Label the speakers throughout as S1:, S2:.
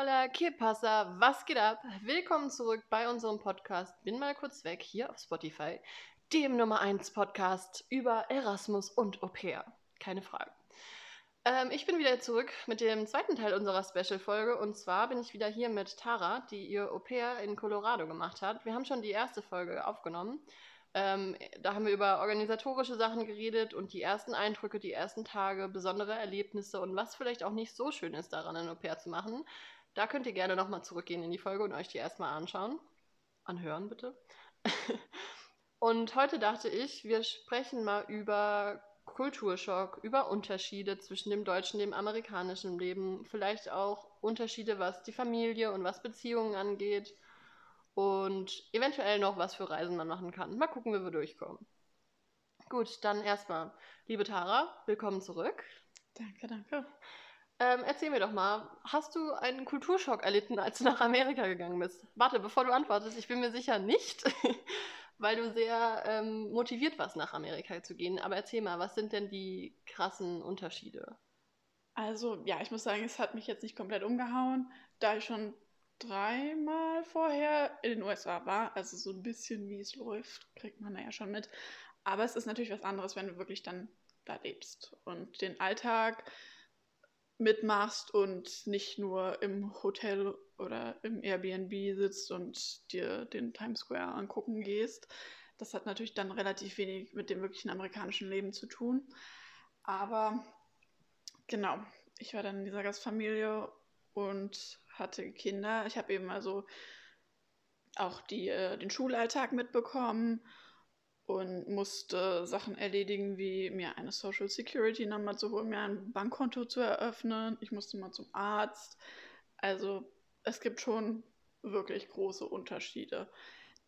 S1: Hola, ¿qué pasa? Was geht ab? Willkommen zurück bei unserem Podcast Bin mal kurz weg hier auf Spotify, dem Nummer 1 Podcast über Erasmus und Au pair. Keine Frage. Ähm, ich bin wieder zurück mit dem zweiten Teil unserer Special-Folge und zwar bin ich wieder hier mit Tara, die ihr Au pair in Colorado gemacht hat. Wir haben schon die erste Folge aufgenommen. Ähm, da haben wir über organisatorische Sachen geredet und die ersten Eindrücke, die ersten Tage, besondere Erlebnisse und was vielleicht auch nicht so schön ist daran, ein Au pair zu machen. Da könnt ihr gerne nochmal zurückgehen in die Folge und euch die erstmal anschauen. Anhören bitte. und heute dachte ich, wir sprechen mal über Kulturschock, über Unterschiede zwischen dem deutschen und dem amerikanischen Leben, vielleicht auch Unterschiede, was die Familie und was Beziehungen angeht und eventuell noch was für Reisen man machen kann. Mal gucken, wie wir durchkommen. Gut, dann erstmal, liebe Tara, willkommen zurück.
S2: Danke, danke.
S1: Ähm, erzähl mir doch mal, hast du einen Kulturschock erlitten, als du nach Amerika gegangen bist? Warte, bevor du antwortest, ich bin mir sicher nicht, weil du sehr ähm, motiviert warst, nach Amerika zu gehen. Aber erzähl mal, was sind denn die krassen Unterschiede?
S2: Also, ja, ich muss sagen, es hat mich jetzt nicht komplett umgehauen, da ich schon dreimal vorher in den USA war. Also so ein bisschen, wie es läuft, kriegt man da ja schon mit. Aber es ist natürlich was anderes, wenn du wirklich dann da lebst und den Alltag mitmachst und nicht nur im Hotel oder im Airbnb sitzt und dir den Times Square angucken gehst. Das hat natürlich dann relativ wenig mit dem wirklichen amerikanischen Leben zu tun. Aber genau, ich war dann in dieser Gastfamilie und hatte Kinder. Ich habe eben also auch die, äh, den Schulalltag mitbekommen und musste Sachen erledigen, wie mir eine Social Security Nummer zu holen, mir ein Bankkonto zu eröffnen. Ich musste mal zum Arzt. Also es gibt schon wirklich große Unterschiede.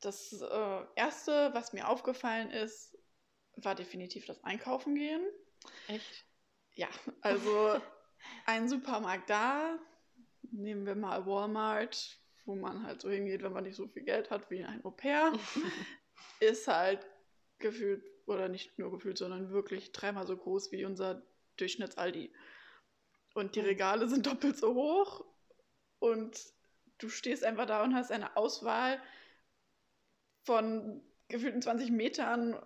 S2: Das äh, Erste, was mir aufgefallen ist, war definitiv das Einkaufen gehen.
S1: Echt?
S2: Ja, also ein Supermarkt da, nehmen wir mal Walmart, wo man halt so hingeht, wenn man nicht so viel Geld hat wie ein Au pair, ist halt gefühlt, oder nicht nur gefühlt, sondern wirklich dreimal so groß wie unser Durchschnitts-Aldi. Und die Regale sind doppelt so hoch und du stehst einfach da und hast eine Auswahl von gefühlten 20 Metern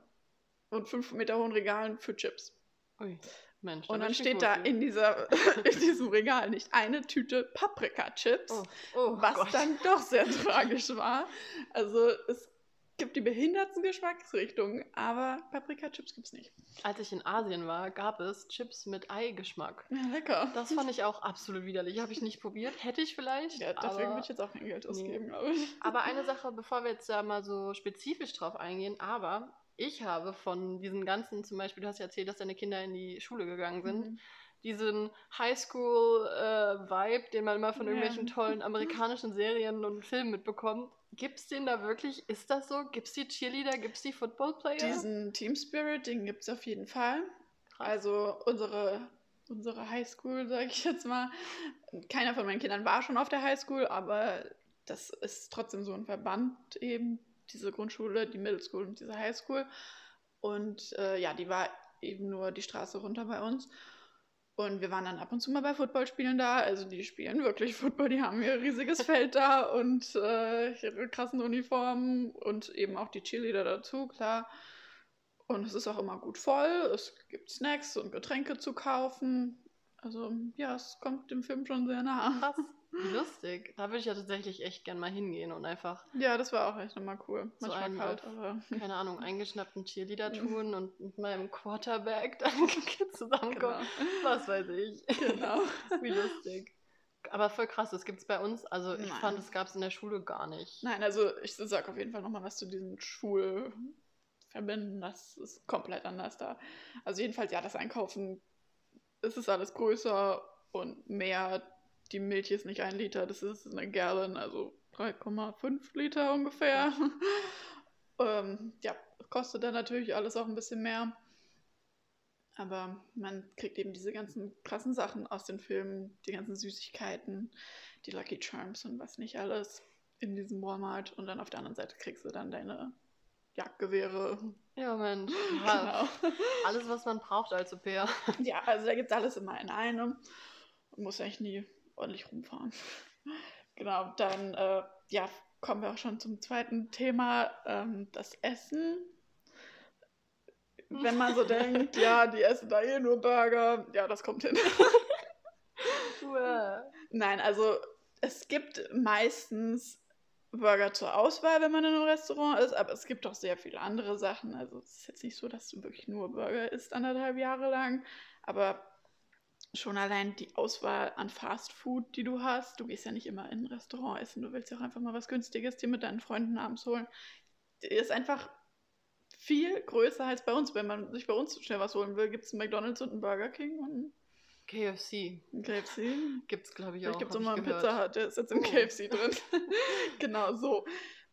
S2: und 5 Meter hohen Regalen für Chips.
S1: Ui, Mensch.
S2: Und dann steht da in, dieser, in diesem Regal nicht eine Tüte Paprika-Chips, oh, oh, was Gott. dann doch sehr tragisch war. Also es gibt die behindertsten Geschmacksrichtungen, aber Paprika-Chips gibt es nicht.
S1: Als ich in Asien war, gab es Chips mit Eigeschmack.
S2: Ja, lecker.
S1: Das fand ich auch absolut widerlich. Habe ich nicht probiert. Hätte ich vielleicht.
S2: Ja, deswegen würde ich jetzt auch kein Geld ausgeben, nee. glaube ich.
S1: Aber eine Sache, bevor wir jetzt da mal so spezifisch drauf eingehen, aber ich habe von diesen ganzen, zum Beispiel, du hast ja erzählt, dass deine Kinder in die Schule gegangen sind. Mhm diesen Highschool-Vibe, äh, den man immer von irgendwelchen ja. tollen amerikanischen Serien und Filmen mitbekommt, Gibt es den da wirklich? Ist das so? Gibt es die Cheerleader? Gibt es die Football-Player?
S2: Diesen Team Spirit, den gibt es auf jeden Fall. Krass. Also unsere, unsere Highschool, sage ich jetzt mal. Keiner von meinen Kindern war schon auf der Highschool, aber das ist trotzdem so ein Verband eben. Diese Grundschule, die Middle School und diese Highschool. Und äh, ja, die war eben nur die Straße runter bei uns. Und wir waren dann ab und zu mal bei Footballspielen da. Also die spielen wirklich Football, die haben ihr riesiges Feld da und äh, ihre krassen Uniformen und eben auch die Cheerleader dazu, klar. Und es ist auch immer gut voll. Es gibt Snacks und Getränke zu kaufen. Also ja, es kommt dem Film schon sehr nah.
S1: Krass. Lustig. Da würde ich ja tatsächlich echt gern mal hingehen und einfach.
S2: Ja, das war auch echt nochmal cool.
S1: So Manchmal einen kalt, aber. Keine Ahnung, eingeschnappten Cheerleader tun und mit meinem Quarterback dann zusammenkommen. Genau. Was weiß ich.
S2: Genau.
S1: Wie lustig. Aber voll krass, das gibt es bei uns. Also ich Nein. fand, das gab es in der Schule gar nicht.
S2: Nein, also ich sag auf jeden Fall nochmal was zu diesen Schulverbinden. Das ist komplett anders da. Also jedenfalls, ja, das Einkaufen, es ist alles größer und mehr die Milch ist nicht ein Liter, das ist eine Gallon, also 3,5 Liter ungefähr. ähm, ja, kostet dann natürlich alles auch ein bisschen mehr. Aber man kriegt eben diese ganzen krassen Sachen aus den Filmen, die ganzen Süßigkeiten, die Lucky Charms und was nicht alles in diesem Walmart. Und dann auf der anderen Seite kriegst du dann deine Jagdgewehre.
S1: Ja, Mensch. Genau. Alles, was man braucht als Au-pair.
S2: Ja, also da gibt es alles immer in einem. Man muss eigentlich nie ordentlich rumfahren. Genau, dann äh, ja, kommen wir auch schon zum zweiten Thema, ähm, das Essen. Wenn man so denkt, ja, die essen da eh nur Burger, ja, das kommt hin. Nein, also es gibt meistens Burger zur Auswahl, wenn man in einem Restaurant ist, aber es gibt auch sehr viele andere Sachen. Also es ist jetzt nicht so, dass du wirklich nur Burger isst anderthalb Jahre lang, aber schon allein die Auswahl an Fast Food, die du hast. Du gehst ja nicht immer in ein Restaurant essen, du willst ja auch einfach mal was Günstiges dir mit deinen Freunden abends holen. Ist einfach viel größer als bei uns. Wenn man sich bei uns schnell was holen will, gibt es einen McDonalds und einen Burger King und
S1: KFC.
S2: KFC?
S1: Gibt es, glaube ich, auch.
S2: gibt es
S1: ich
S2: einen. Pizza Hut, der ist jetzt im
S1: Oh.
S2: KFC drin. genau so.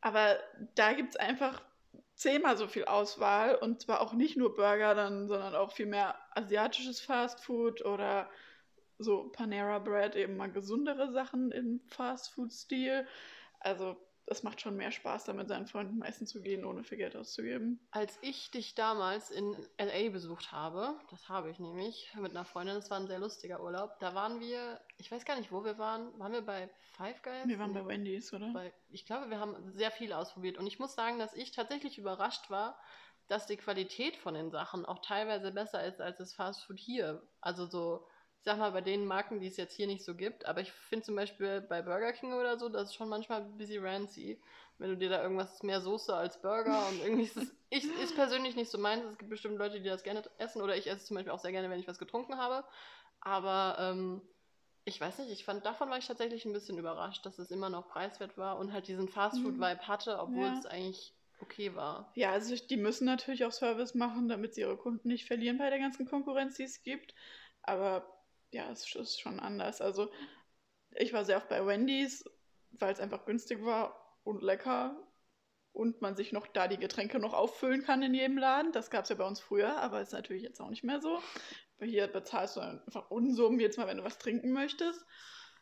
S2: Aber da gibt es einfach zehnmal so viel Auswahl und zwar auch nicht nur Burger, dann, sondern auch viel mehr asiatisches Fastfood oder so Panera Bread, eben mal gesundere Sachen im Fastfood-Stil. Also es macht schon mehr Spaß, da mit seinen Freunden essen zu gehen, ohne viel Geld auszugeben.
S1: Als ich dich damals in LA besucht habe, das habe ich nämlich mit einer Freundin, das war ein sehr lustiger Urlaub, da waren wir, ich weiß gar nicht, wo wir waren, waren wir bei Five Guys?
S2: Wir waren bei Wendy's, oder?
S1: Bei, ich glaube, wir haben sehr viel ausprobiert und ich muss sagen, dass ich tatsächlich überrascht war, dass die Qualität von den Sachen auch teilweise besser ist als das Fastfood hier. Also so, ich sag mal, bei den Marken, die es jetzt hier nicht so gibt, aber ich finde zum Beispiel bei Burger King oder so, das ist schon manchmal ein bisschen rancy, wenn du dir da irgendwas mehr Soße als Burger und irgendwie ist es, ich, ist persönlich nicht so meins. Es gibt bestimmt Leute, die das gerne essen oder ich esse es zum Beispiel auch sehr gerne, wenn ich was getrunken habe. Aber ähm, ich weiß nicht, ich fand, davon war ich tatsächlich ein bisschen überrascht, dass es immer noch preiswert war und halt diesen Fastfood-Vibe hatte, obwohl
S2: Ja.
S1: es eigentlich okay war.
S2: Ja, also die müssen natürlich auch Service machen, damit sie ihre Kunden nicht verlieren bei der ganzen Konkurrenz, die es gibt. Aber ja, es ist schon anders. Also ich war sehr oft bei Wendy's, weil es einfach günstig war und lecker und man sich noch da die Getränke noch auffüllen kann in jedem Laden. Das gab es ja bei uns früher, aber ist natürlich jetzt auch nicht mehr so. Hier bezahlst du einfach Unsummen jetzt mal, wenn du was trinken möchtest.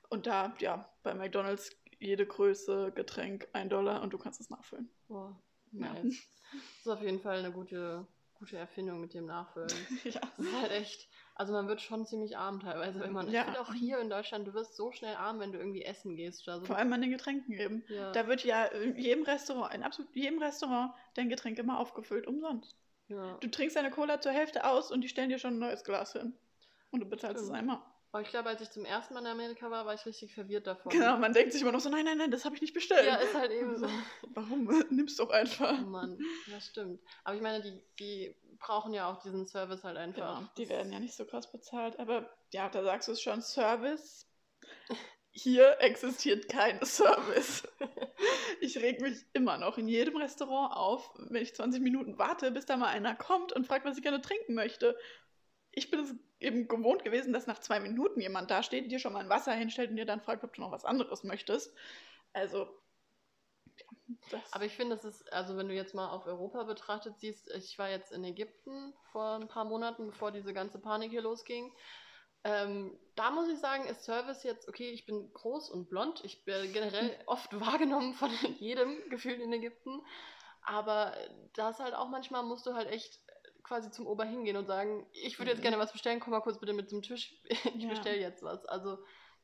S2: Und da, ja, bei McDonalds jede Größe, Getränk, ein Dollar und du kannst es nachfüllen.
S1: Boah,
S2: Ja.
S1: nice. Das ist auf jeden Fall eine gute, gute Erfindung mit dem Nachfüllen.
S2: ja.
S1: Das ist halt echt, also man wird schon ziemlich arm teilweise, wenn man,
S2: Ja.
S1: ich finde auch hier in Deutschland, du wirst so schnell arm, wenn du irgendwie essen gehst oder so.
S2: Vor allem an den Getränken eben.
S1: ja,
S2: Da wird ja in jedem Restaurant, in absolut jedem Restaurant, dein Getränk immer aufgefüllt, umsonst.
S1: ja.
S2: Du trinkst deine Cola zur Hälfte aus und die stellen dir schon ein neues Glas hin. Und du bezahlst es
S1: Stimmt.
S2: einmal.
S1: Aber ich glaube, als ich zum ersten Mal in Amerika war, war ich richtig verwirrt davon.
S2: Genau, man denkt sich immer noch so, nein, nein, nein, das habe ich nicht bestellt.
S1: Ja, ist halt eben so.
S2: Warum? Nimm's doch einfach.
S1: Oh Mann, das stimmt. Aber ich meine, die, die brauchen ja auch diesen Service halt einfach.
S2: Genau, die werden ja nicht so krass bezahlt. Aber ja, da sagst du es schon, Service. Hier existiert kein Service. Ich reg mich immer noch in jedem Restaurant auf, wenn ich 20 Minuten warte, bis da mal einer kommt und fragt, was ich gerne trinken möchte. Ich bin es eben gewohnt gewesen, dass nach zwei Minuten jemand da steht, dir schon mal ein Wasser hinstellt und dir dann fragt, ob du noch was anderes möchtest. Also, das
S1: Aber ich finde, das ist, also wenn du jetzt mal auf Europa betrachtet siehst, ich war jetzt in Ägypten vor ein paar Monaten, bevor diese ganze Panik hier losging. Ähm, da muss ich sagen, ist Service jetzt, okay, ich bin groß und blond. Ich bin generell oft wahrgenommen von jedem gefühlt in Ägypten. Aber da ist halt auch manchmal, musst du halt echt quasi zum Ober hingehen und sagen, ich würde jetzt
S2: Mhm.
S1: gerne was bestellen, komm mal kurz bitte mit zum Tisch, ich
S2: Ja.
S1: bestelle jetzt was. Also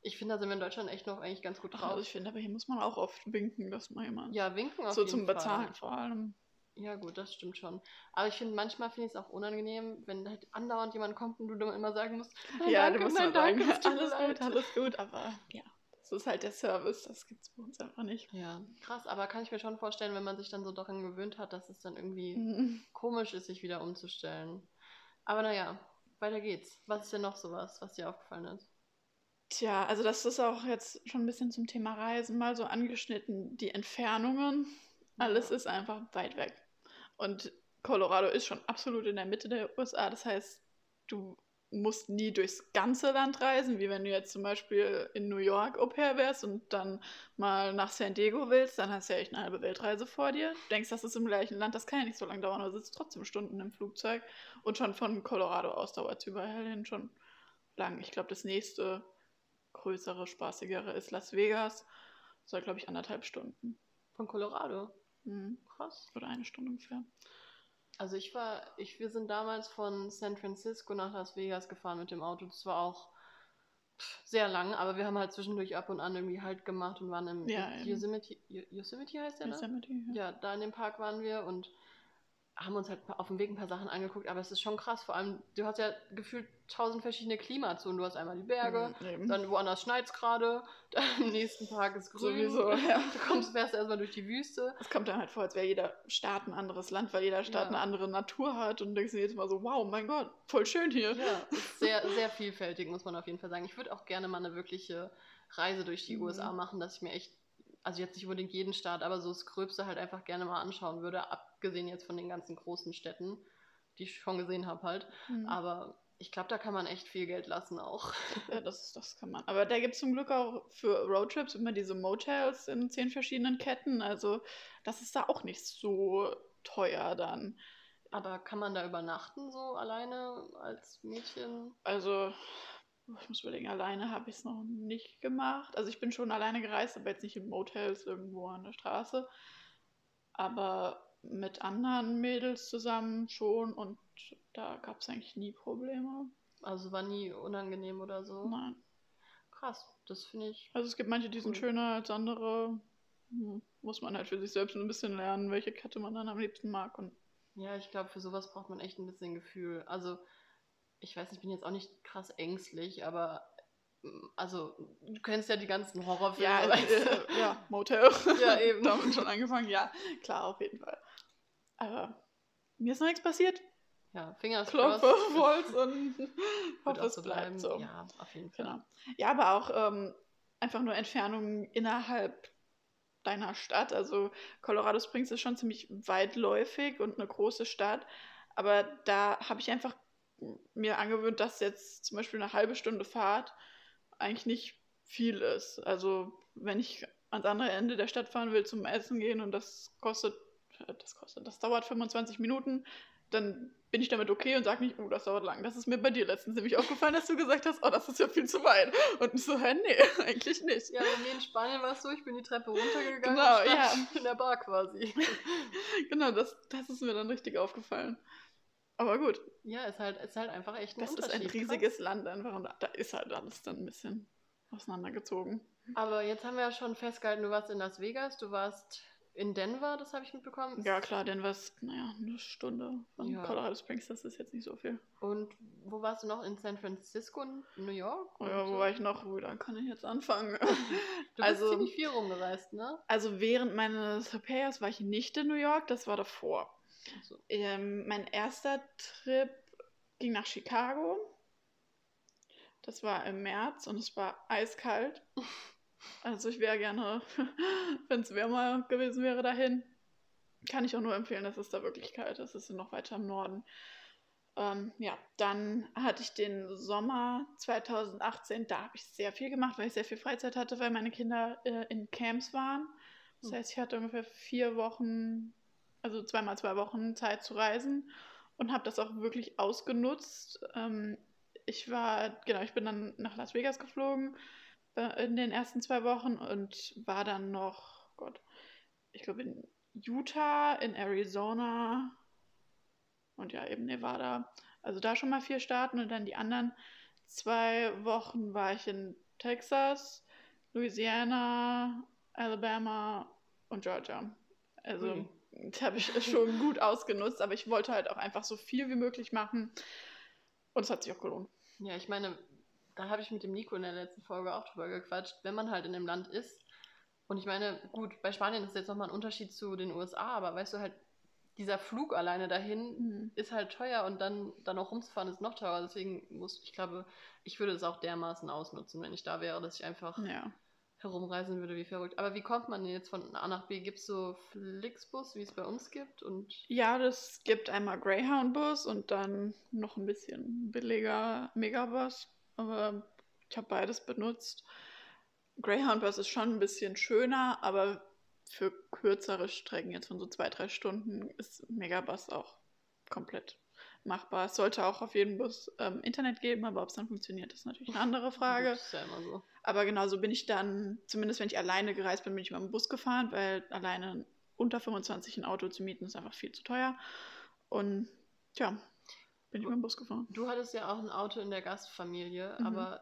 S1: ich finde, da sind wir in Deutschland echt noch eigentlich ganz gut
S2: Ach,
S1: drauf.
S2: also ich finde, aber hier muss man auch oft winken, dass mal jemand.
S1: ja, winken auf
S2: so
S1: jeden
S2: zum
S1: Fall.
S2: Bezahlen vor allem.
S1: Ja, gut, das stimmt schon. Aber ich finde, manchmal finde ich es auch unangenehm, wenn halt andauernd jemand kommt und du dann immer sagen musst, nein,
S2: ja,
S1: danke,
S2: du musst
S1: nein,
S2: mal sagen,
S1: danke, es
S2: alles gut, alles gut, aber ja, das ist halt der Service, das gibt's bei uns einfach nicht.
S1: Ja, krass, aber kann ich mir schon vorstellen, wenn man sich dann so daran gewöhnt hat, dass es dann irgendwie
S2: Mhm.
S1: komisch ist, sich wieder umzustellen. Aber naja, weiter geht's. Was ist denn noch sowas, was dir aufgefallen ist?
S2: Tja, also das ist auch jetzt schon ein bisschen zum Thema Reisen mal so angeschnitten. Die Entfernungen, alles ist einfach weit weg. Und Colorado ist schon absolut in der Mitte der USA. Das heißt, du musst nie durchs ganze Land reisen, wie wenn du jetzt zum Beispiel in New York Au pair wärst und dann mal nach San Diego willst, dann hast du ja echt eine halbe Weltreise vor dir. Du denkst, das ist im gleichen Land, das kann ja nicht so lange dauern, aber sitzt trotzdem Stunden im Flugzeug. Und schon von Colorado aus dauert es überall hin schon lang. Ich glaube, das nächste größere, spaßigere ist Las Vegas. Soll, glaube ich, anderthalb Stunden.
S1: Von Colorado.
S2: Mhm.
S1: Krass.
S2: Oder eine Stunde ungefähr.
S1: Also ich war, ich, wir sind damals von San Francisco nach Las Vegas gefahren mit dem Auto. Das war auch sehr lang, aber wir haben halt zwischendurch ab und an irgendwie halt gemacht und waren im
S2: Ja.
S1: Yosemite, Yo- Yosemite heißt der, ne?
S2: Yosemite, ja.
S1: Ja, da in dem Park waren wir und haben uns halt auf dem Weg ein paar Sachen angeguckt, aber es ist schon krass. Vor allem, du hast ja gefühlt tausend verschiedene Klimazonen. Du hast einmal die Berge,
S2: Mhm,
S1: dann woanders schneit es gerade, dann am nächsten Tag ist grün.
S2: Sowieso, ja.
S1: Du kommst fährst erstmal durch die Wüste.
S2: Es kommt dann halt vor, als wäre jeder Staat ein anderes Land, weil jeder Staat
S1: Ja.
S2: eine andere Natur hat und denkst dir jedes Mal so, wow, mein Gott, voll schön hier.
S1: Ja, sehr, sehr vielfältig, muss man auf jeden Fall sagen. Ich würde auch gerne mal eine wirkliche Reise durch die
S2: Mhm.
S1: USA machen, dass ich mir echt, also jetzt nicht unbedingt jeden Staat, aber so das Gröbste halt einfach gerne mal anschauen würde, abgesehen jetzt von den ganzen großen Städten, die ich schon gesehen habe halt.
S2: Mhm.
S1: Aber ich glaube, da kann man echt viel Geld lassen auch.
S2: Ja, das, das kann man. Aber da gibt es zum Glück auch für Roadtrips immer diese Motels in zehn verschiedenen Ketten. Also das ist da auch nicht so teuer dann.
S1: Aber kann man da übernachten, so alleine als Mädchen?
S2: Also, ich muss überlegen, alleine habe ich es noch nicht gemacht. Also ich bin schon alleine gereist, aber jetzt nicht in Motels irgendwo an der Straße. Aber mit anderen Mädels zusammen schon und da gab es eigentlich nie Probleme.
S1: Also war nie unangenehm oder so.
S2: Nein.
S1: Krass, das finde ich.
S2: Also es gibt manche, die sind
S1: Cool.
S2: schöner als andere. Hm, Muss man halt für sich selbst ein bisschen lernen, welche Kette man dann am liebsten mag. Und
S1: Ja, ich glaube, für sowas braucht man echt ein bisschen Gefühl. Also, ich weiß ich bin jetzt auch nicht krass ängstlich, aber mm, also, du kennst ja die ganzen Horrorfilme.
S2: ja,
S1: weißt du?
S2: äh, ja, Motel.
S1: Ja, eben.
S2: Damit schon angefangen. Ja, klar, auf jeden Fall. Aber mir ist noch nichts passiert.
S1: ja Fingers crossed.
S2: und hoffe, es
S1: so
S2: bleibt
S1: bleiben.
S2: so.
S1: Ja, auf jeden Fall.
S2: Genau. Ja, aber auch ähm, einfach nur Entfernungen innerhalb deiner Stadt. Also Colorado Springs ist schon ziemlich weitläufig und eine große Stadt. Aber da habe ich einfach mir angewöhnt, dass jetzt zum Beispiel eine halbe Stunde Fahrt eigentlich nicht viel ist. Also wenn ich ans andere Ende der Stadt fahren will zum Essen gehen und das kostet, äh, das kostet, das dauert 25 Minuten, dann bin ich damit okay und sage nicht, oh, das dauert lang. Das ist mir bei dir letztens nämlich aufgefallen, dass du gesagt hast, oh, das ist ja viel zu weit. Und so, hä, nee, eigentlich nicht.
S1: Ja, bei mir in Spanien war es so, ich bin die Treppe runtergegangen
S2: Genau,
S1: und stand
S2: ja.
S1: in der Bar quasi.
S2: Genau, das, das ist mir dann richtig aufgefallen. Aber gut,
S1: Ja, ist halt, ist halt einfach echt ein
S2: das ist ein riesiges Land einfach und da, ist halt alles dann ein bisschen auseinandergezogen.
S1: Krass. Aber jetzt haben wir ja schon festgehalten, du warst in Las Vegas, du warst in Denver, das habe ich mitbekommen.
S2: Ja, klar, denn was, naja, eine Stunde von
S1: Ja.
S2: Colorado Springs, das ist jetzt nicht so viel.
S1: Und wo warst du noch? In San Francisco, in New York?
S2: Oh ja,
S1: Und
S2: wo
S1: so?
S2: war ich noch? Oh, da kann ich jetzt anfangen.
S1: Du bist
S2: also-
S1: ziemlich viel rumgereist, ne?
S2: also während meines Au-pairs war ich nicht in New York, das war davor.
S1: Also,
S2: Ähm, mein erster Trip ging nach Chicago. Das war im März und es war eiskalt. Also ich wäre gerne, wenn es wärmer gewesen wäre, dahin. Kann ich auch nur empfehlen, es ist da wirklich kalt. Es ist noch weiter im Norden. Ähm, ja, dann hatte ich den Sommer 2018. Da habe ich sehr viel gemacht, weil ich sehr viel Freizeit hatte, weil meine Kinder äh, in Camps waren. Das
S1: Hm.
S2: heißt, ich hatte ungefähr vier Wochen, also zweimal zwei Wochen Zeit zu reisen und habe das auch wirklich ausgenutzt. Ähm, ich war, genau, ich bin dann nach Las Vegas geflogen äh, in den ersten zwei Wochen und war dann noch, Gott, ich glaube in Utah, in Arizona und ja, eben Nevada. Also da schon mal vier Staaten und dann die anderen zwei Wochen war ich in Texas, Louisiana, Alabama und Georgia. Also
S1: Ui.
S2: Das habe ich schon gut ausgenutzt, aber ich wollte halt auch einfach so viel wie möglich machen und es hat sich auch gelohnt.
S1: ja, ich meine, da habe ich mit dem Nico in der letzten Folge auch drüber gequatscht, wenn man halt in dem Land ist. Und ich meine, gut, bei Spanien ist jetzt nochmal ein Unterschied zu den USA, aber weißt du halt, dieser Flug alleine dahin
S2: Mhm.
S1: ist halt teuer und dann, dann auch rumzufahren ist noch teurer. Deswegen muss, ich glaube, ich würde es auch dermaßen ausnutzen, wenn ich da wäre, dass ich einfach
S2: Ja.
S1: Herumreisen würde wie verrückt. Aber wie kommt man denn jetzt von A nach B? Gibt es so Flixbus, wie es bei uns gibt? Und
S2: Ja, das gibt einmal Greyhound-Bus und dann noch ein bisschen billiger Megabus. Aber ich habe beides benutzt. Greyhound-Bus ist schon ein bisschen schöner, aber für kürzere Strecken, jetzt von so zwei, drei Stunden, ist Megabus auch komplett machbar. Es sollte auch auf jedem Bus ähm, Internet geben, aber ob es dann funktioniert, ist natürlich eine andere Frage.
S1: Gut, ist ja immer so.
S2: Aber genauso bin ich dann, zumindest wenn ich alleine gereist bin, bin ich mit dem Bus gefahren, weil alleine unter 25 ein Auto zu mieten ist einfach viel zu teuer. Und tja, bin ich mit dem Bus gefahren.
S1: Du hattest ja auch ein Auto in der Gastfamilie,
S2: Mhm.
S1: aber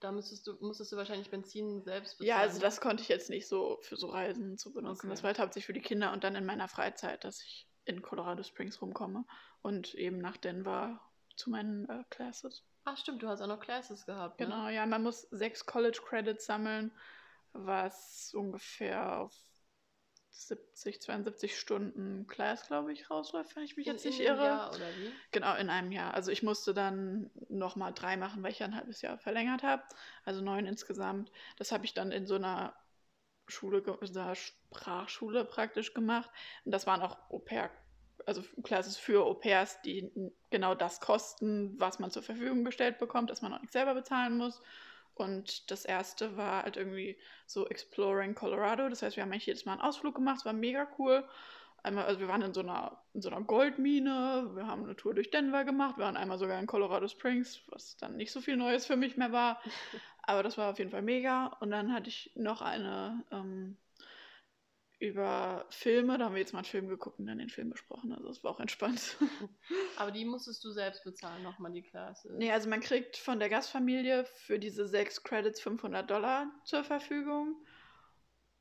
S1: da müsstest du, musstest du wahrscheinlich Benzin selbst
S2: bezahlen. Ja, also das konnte ich jetzt nicht so für so Reisen zu benutzen. Okay. Das war halt hauptsächlich für die Kinder und dann in meiner Freizeit, dass ich in Colorado Springs rumkomme und eben nach Denver zu meinen äh, Classes.
S1: Ach stimmt, du hast auch noch Classes gehabt.
S2: Ne? Genau, ja, man muss sechs College Credits sammeln, was ungefähr auf 70, 72 Stunden Class, glaube ich, rausläuft, wenn ich mich in, jetzt nicht in irre. Jahr oder wie? Genau, in einem Jahr. Also ich musste dann nochmal drei machen, weil ich ein halbes Jahr verlängert habe. Also neun insgesamt. Das habe ich dann in so einer Schule, so einer Sprachschule praktisch gemacht. Und das waren auch Au-pair, also Classes für Au-pairs, die genau das kosten, was man zur Verfügung gestellt bekommt, dass man auch nicht selber bezahlen muss. Und das erste war halt irgendwie so Exploring Colorado. Das heißt, wir haben eigentlich jedes Mal einen Ausflug gemacht, es war mega cool. Einmal, also wir waren in so einer, in so einer Goldmine, wir haben eine Tour durch Denver gemacht, wir waren einmal sogar in Colorado Springs, was dann nicht so viel Neues für mich mehr war. Aber das war auf jeden Fall mega. Und dann hatte ich noch eine ähm, über Filme. Da haben wir jetzt mal einen Film geguckt und dann den Film besprochen. Also es war auch entspannt.
S1: Aber die musstest du selbst bezahlen, nochmal die Klasse.
S2: Nee, also man kriegt von der Gastfamilie für diese sechs Credits 500 Dollar zur Verfügung.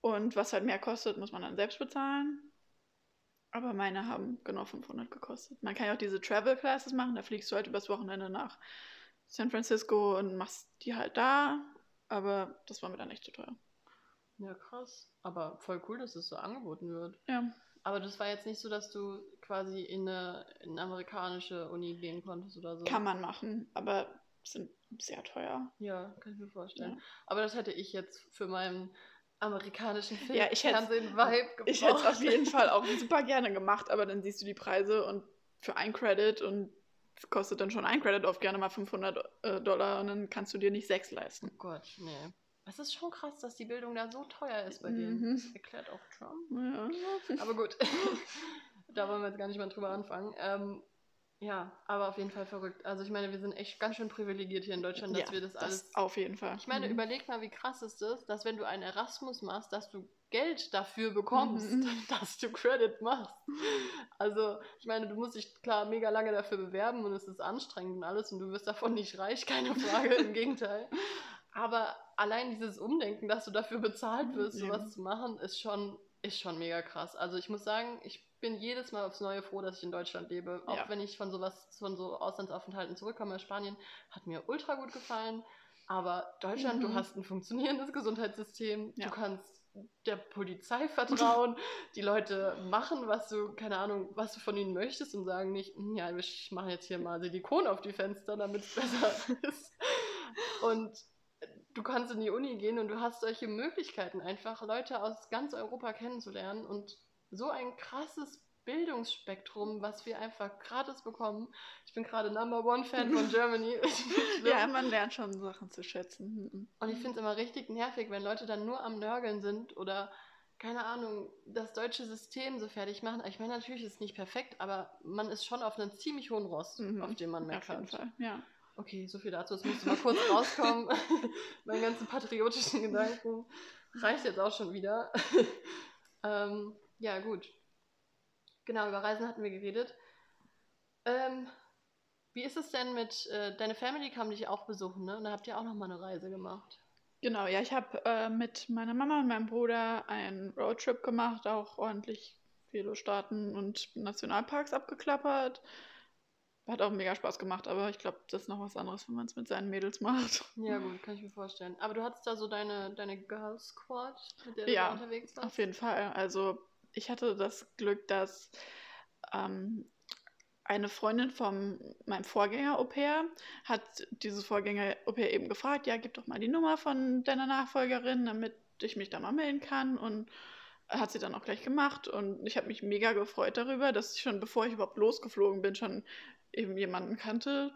S2: Und was halt mehr kostet, muss man dann selbst bezahlen. Aber meine haben genau 500 gekostet. Man kann ja auch diese Travel Classes machen. Da fliegst du halt übers Wochenende nach San Francisco und machst die halt da. Aber das war mir dann echt zu teuer.
S1: Ja, krass. Aber voll cool, dass es so angeboten wird.
S2: Ja.
S1: Aber das war jetzt nicht so, dass du quasi in eine, in eine amerikanische Uni gehen konntest oder so.
S2: Kann man machen, aber sind sehr teuer.
S1: Ja, kann ich mir vorstellen. Ja. Aber das hätte ich jetzt für meinen amerikanischen Film ja, ich Fernsehen-Vibe
S2: gebraucht. Ich hätte es auf jeden Fall auch super gerne gemacht, aber dann siehst du die Preise und für ein Credit und es kostet dann schon ein Credit oft gerne mal 500 äh, Dollar und dann kannst du dir nicht sechs leisten.
S1: Oh Gott, nee. Es ist schon krass, dass die Bildung da so teuer ist bei denen. Mhm. Das erklärt auch Trump. Ja. Aber gut, da wollen wir jetzt gar nicht mal drüber anfangen. Ähm, ja, aber auf jeden Fall verrückt. Also ich meine, wir sind echt ganz schön privilegiert hier in Deutschland, dass ja, wir das, das alles.
S2: Auf jeden Fall.
S1: Ich meine, mhm. überleg mal, wie krass ist das, dass wenn du einen Erasmus machst, dass du Geld dafür bekommst, mhm. dass du Credit machst. Also, ich meine, du musst dich klar mega lange dafür bewerben und es ist anstrengend und alles und du wirst davon nicht reich, keine Frage, im Gegenteil. Aber allein dieses Umdenken, dass du dafür bezahlt wirst, ja. sowas zu machen, ist schon, ist schon mega krass. Also ich muss sagen, ich bin jedes Mal aufs Neue froh, dass ich in Deutschland lebe. Auch ja. wenn ich von sowas, von so Auslandsaufenthalten zurückkomme. Spanien hat mir ultra gut gefallen. Aber Deutschland, mhm. du hast ein funktionierendes Gesundheitssystem. Ja. Du kannst der Polizei vertrauen. die Leute machen, was du, keine Ahnung, was du von ihnen möchtest und sagen nicht, hm, ja, ich mache jetzt hier mal Silikon auf die Fenster, damit es besser ist. Und du kannst in die Uni gehen und du hast solche Möglichkeiten, einfach Leute aus ganz Europa kennenzulernen und so ein krasses Bildungsspektrum, was wir einfach gratis bekommen. Ich bin gerade Number One Fan von Germany.
S2: ja, man lernt schon Sachen zu schätzen.
S1: Mhm. Und ich finde es immer richtig nervig, wenn Leute dann nur am Nörgeln sind oder keine Ahnung, das deutsche System so fertig machen. Ich meine, natürlich ist es nicht perfekt, aber man ist schon auf einem ziemlich hohen Rost, mhm. auf dem man meckert. Auf jeden Fall,
S2: ja.
S1: Okay, so viel dazu. Es musste mal kurz rauskommen. Meine ganzen patriotischen Gedanken. Reicht jetzt auch schon wieder. ähm, ja, gut. Genau, über Reisen hatten wir geredet. Ähm, wie ist es denn mit, äh, deine Family kam dich auch besuchen, ne? Und da habt ihr auch nochmal eine Reise gemacht.
S2: Genau, ja, ich habe äh, mit meiner Mama und meinem Bruder einen Roadtrip gemacht, auch ordentlich viele Staaten und Nationalparks abgeklappert. Hat auch mega Spaß gemacht, aber ich glaube, das ist noch was anderes, wenn man es mit seinen Mädels macht.
S1: Ja, gut, kann ich mir vorstellen. Aber du hattest da so deine, deine Girl Squad, mit der du ja, unterwegs warst?
S2: Auf jeden Fall. Also, ich hatte das Glück, dass ähm, eine Freundin von meinem Vorgänger Au pair hat dieses Vorgänger Au pair eben gefragt: Ja, gib doch mal die Nummer von deiner Nachfolgerin, damit ich mich da mal melden kann. Und hat sie dann auch gleich gemacht und ich habe mich mega gefreut darüber, dass ich schon bevor ich überhaupt losgeflogen bin, schon eben jemanden kannte.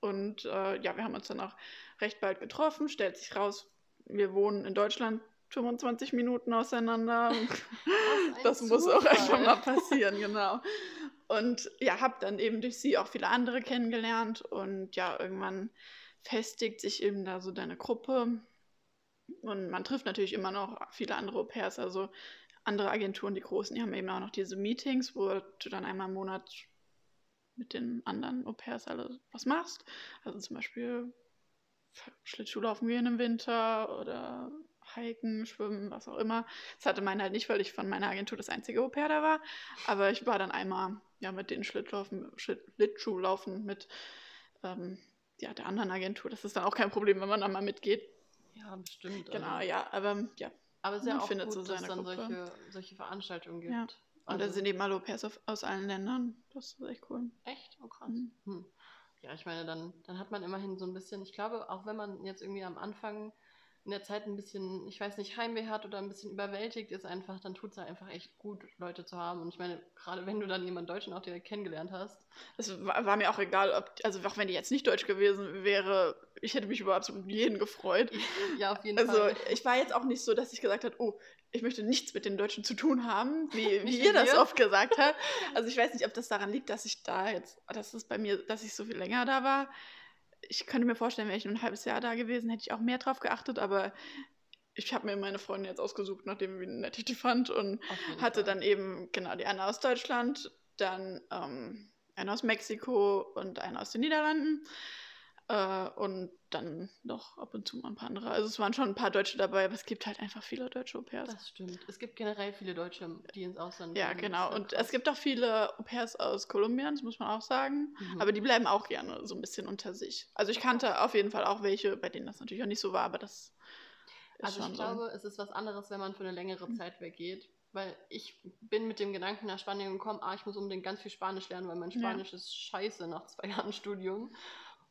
S2: Und äh, ja, wir haben uns dann auch recht bald getroffen. Stellt sich raus, wir wohnen in Deutschland 25 Minuten auseinander. das muss auch einfach mal passieren, genau. Und ja, habe dann eben durch sie auch viele andere kennengelernt. Und ja, irgendwann festigt sich eben da so deine Gruppe. Und man trifft natürlich immer noch viele andere Au-pairs, also andere Agenturen, die großen, die haben eben auch noch diese Meetings, wo du dann einmal im Monat mit den anderen Au-pairs alle was machst. Also zum Beispiel Schlittschuhlaufen gehen im Winter oder hiken, schwimmen, was auch immer. Das hatte meine halt nicht, weil ich von meiner Agentur das einzige Au-pair da war. Aber ich war dann einmal ja, mit den Schlittlaufen, Schlittschuhlaufen mit ähm, ja, der anderen Agentur. Das ist dann auch kein Problem, wenn man dann mal mitgeht.
S1: Ja, bestimmt.
S2: Genau, also. ja, aber ja.
S1: Aber es ist ja auch gut, so dass es dann solche, solche Veranstaltungen gibt. Ja.
S2: Und also, da sind eben alle Au-pairs aus allen Ländern. Das ist echt cool.
S1: Echt? Oh krass. Mhm. Hm. Ja, ich meine, dann, dann hat man immerhin so ein bisschen, ich glaube, auch wenn man jetzt irgendwie am Anfang in der Zeit ein bisschen, ich weiß nicht, Heimweh hat oder ein bisschen überwältigt ist einfach, dann tut es einfach echt gut, Leute zu haben. Und ich meine, gerade wenn du dann jemanden Deutschen auch direkt kennengelernt hast.
S2: Es war, war, mir auch egal, ob, also auch wenn die jetzt nicht deutsch gewesen wäre, ich hätte mich über absolut jeden gefreut.
S1: Ja, auf jeden
S2: also,
S1: Fall.
S2: Also ich war jetzt auch nicht so, dass ich gesagt habe, oh, ich möchte nichts mit den Deutschen zu tun haben, wie, wie ihr das oft gesagt habt. Also ich weiß nicht, ob das daran liegt, dass ich da jetzt, dass es bei mir, dass ich so viel länger da war ich könnte mir vorstellen, wäre ich nur ein halbes Jahr da gewesen, hätte ich auch mehr drauf geachtet, aber ich habe mir meine Freundin jetzt ausgesucht, nachdem wie nett ich die fand und hatte Fall. dann eben genau die eine aus Deutschland, dann ähm, eine aus Mexiko und eine aus den Niederlanden. Äh, und dann noch ab und zu mal ein paar andere. Also es waren schon ein paar Deutsche dabei, aber es gibt halt einfach viele deutsche Au-pairs.
S1: Das stimmt. Es gibt generell viele Deutsche, die ins Ausland
S2: gehen. Ja, genau. Und es gibt auch viele Au-pairs aus Kolumbien, das muss man auch sagen. Mhm. Aber die bleiben auch gerne so ein bisschen unter sich. Also ich kannte auf jeden Fall auch welche, bei denen das natürlich auch nicht so war, aber das
S1: ist Also ich glaube, es ist was anderes, wenn man für eine längere mhm. Zeit weggeht. Weil ich bin mit dem Gedanken nach Spanien gekommen, ah, ich muss unbedingt ganz viel Spanisch lernen, weil mein Spanisch ja. ist scheiße nach zwei Jahren Studium.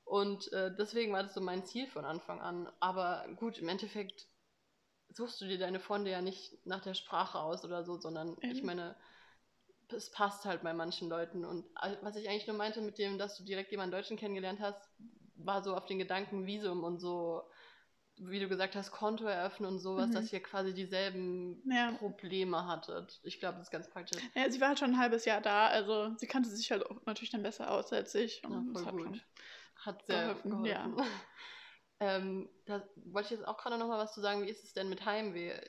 S1: Und äh, deswegen war das so mein Ziel von Anfang an. Aber gut, im Endeffekt suchst du dir deine Freunde ja nicht nach der Sprache aus oder so, sondern mhm. ich meine, es passt halt bei manchen Leuten. Und was ich eigentlich nur meinte mit dem, dass du direkt jemanden Deutschen kennengelernt hast, war so auf den Gedanken Visum und so, wie du gesagt hast, Konto eröffnen und sowas, mhm. dass ihr quasi dieselben ja. Probleme hattet. Ich glaube, das ist ganz praktisch.
S2: Ja, sie war halt schon ein halbes Jahr da, also sie kannte sich halt auch natürlich dann besser aus als ich.
S1: Und ja, voll gut. Hat sehr geholfen. geholfen. Ja. ähm, da wollte ich jetzt auch gerade noch mal was zu sagen. Wie ist es denn mit Heimweh?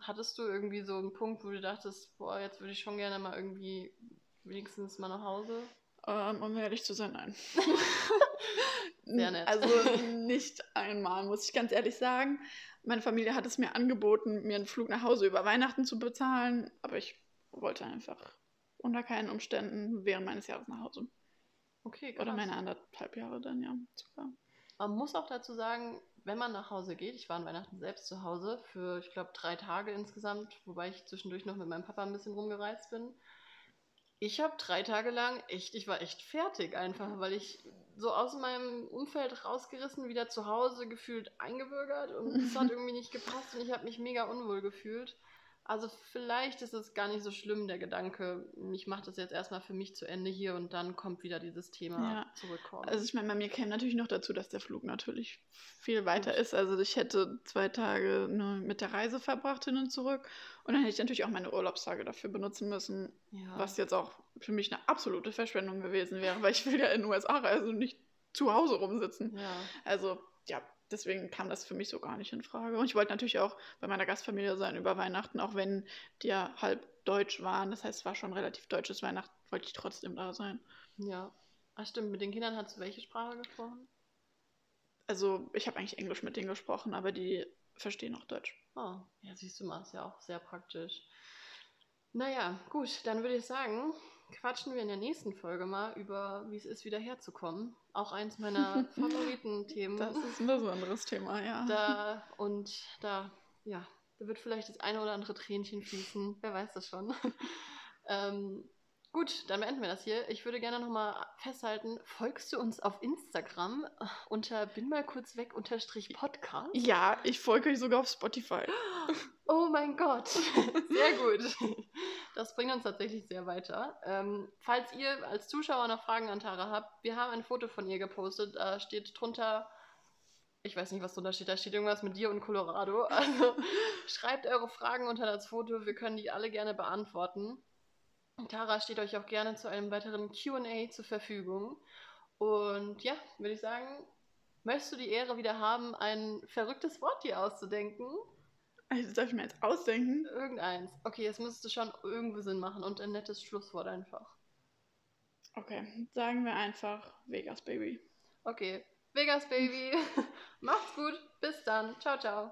S1: Hattest du irgendwie so einen Punkt, wo du dachtest, boah, jetzt würde ich schon gerne mal irgendwie wenigstens mal nach Hause?
S2: Ähm, um ehrlich zu sein, nein.
S1: Sehr nett.
S2: Also nicht einmal, muss ich ganz ehrlich sagen. Meine Familie hat es mir angeboten, mir einen Flug nach Hause über Weihnachten zu bezahlen, aber ich wollte einfach unter keinen Umständen während meines Jahres nach Hause.
S1: Okay,
S2: krass. Oder meine anderthalb Jahre dann, ja. Super.
S1: Man muss auch dazu sagen, wenn man nach Hause geht, ich war an Weihnachten selbst zu Hause für, ich glaube, drei Tage insgesamt, wobei ich zwischendurch noch mit meinem Papa ein bisschen rumgereist bin. Ich habe drei Tage lang echt, ich war echt fertig einfach, weil ich so aus meinem Umfeld rausgerissen, wieder zu Hause gefühlt eingebürgert und es hat irgendwie nicht gepasst und ich habe mich mega unwohl gefühlt. Also vielleicht ist es gar nicht so schlimm, der Gedanke, ich mache das jetzt erstmal für mich zu Ende hier und dann kommt wieder dieses Thema ja. zurückkommen.
S2: Also ich meine, bei mir käme natürlich noch dazu, dass der Flug natürlich viel weiter Gut. ist. Also ich hätte zwei Tage nur mit der Reise verbracht hin und zurück und dann hätte ich natürlich auch meine Urlaubstage dafür benutzen müssen, ja. was jetzt auch für mich eine absolute Verschwendung gewesen wäre, weil ich will ja in den USA reisen und nicht zu Hause rumsitzen.
S1: Ja.
S2: Also ja, deswegen kam das für mich so gar nicht in Frage. Und ich wollte natürlich auch bei meiner Gastfamilie sein über Weihnachten, auch wenn die ja halb deutsch waren. Das heißt, es war schon relativ deutsches Weihnachten, wollte ich trotzdem da sein.
S1: Ja. Ach stimmt, mit den Kindern hast du welche Sprache gesprochen?
S2: Also, ich habe eigentlich Englisch mit denen gesprochen, aber die verstehen auch Deutsch.
S1: Oh, ja, siehst du mal, ist ja auch sehr praktisch. Naja, gut, dann würde ich sagen, quatschen wir in der nächsten Folge mal über, wie es ist, wieder herzukommen. Auch eins meiner Favoritenthemen.
S2: Das ist ein besonderes Thema, ja.
S1: Da, und da, ja, da wird vielleicht das eine oder andere Tränchen fließen. Wer weiß das schon. ähm, Gut, dann beenden wir das hier. Ich würde gerne nochmal festhalten, folgst du uns auf Instagram unter bin mal kurz weg unterstrich Podcast?
S2: Ja, ich folge euch sogar auf Spotify.
S1: Oh mein Gott, sehr gut. Das bringt uns tatsächlich sehr weiter. Ähm, falls ihr als Zuschauer noch Fragen an Tara habt, wir haben ein Foto von ihr gepostet. Da steht drunter, ich weiß nicht, was drunter steht, da steht irgendwas mit dir und Colorado. Also schreibt eure Fragen unter das Foto, wir können die alle gerne beantworten. Tara steht euch auch gerne zu einem weiteren QA zur Verfügung. Und ja, würde ich sagen, möchtest du die Ehre wieder haben, ein verrücktes Wort dir auszudenken?
S2: Also darf ich mir jetzt ausdenken?
S1: Irgendeins. Okay, jetzt müsstest du schon irgendwo Sinn machen und ein nettes Schlusswort einfach.
S2: Okay, sagen wir einfach Vegas Baby.
S1: Okay, Vegas Baby. Macht's gut. Bis dann. Ciao, ciao.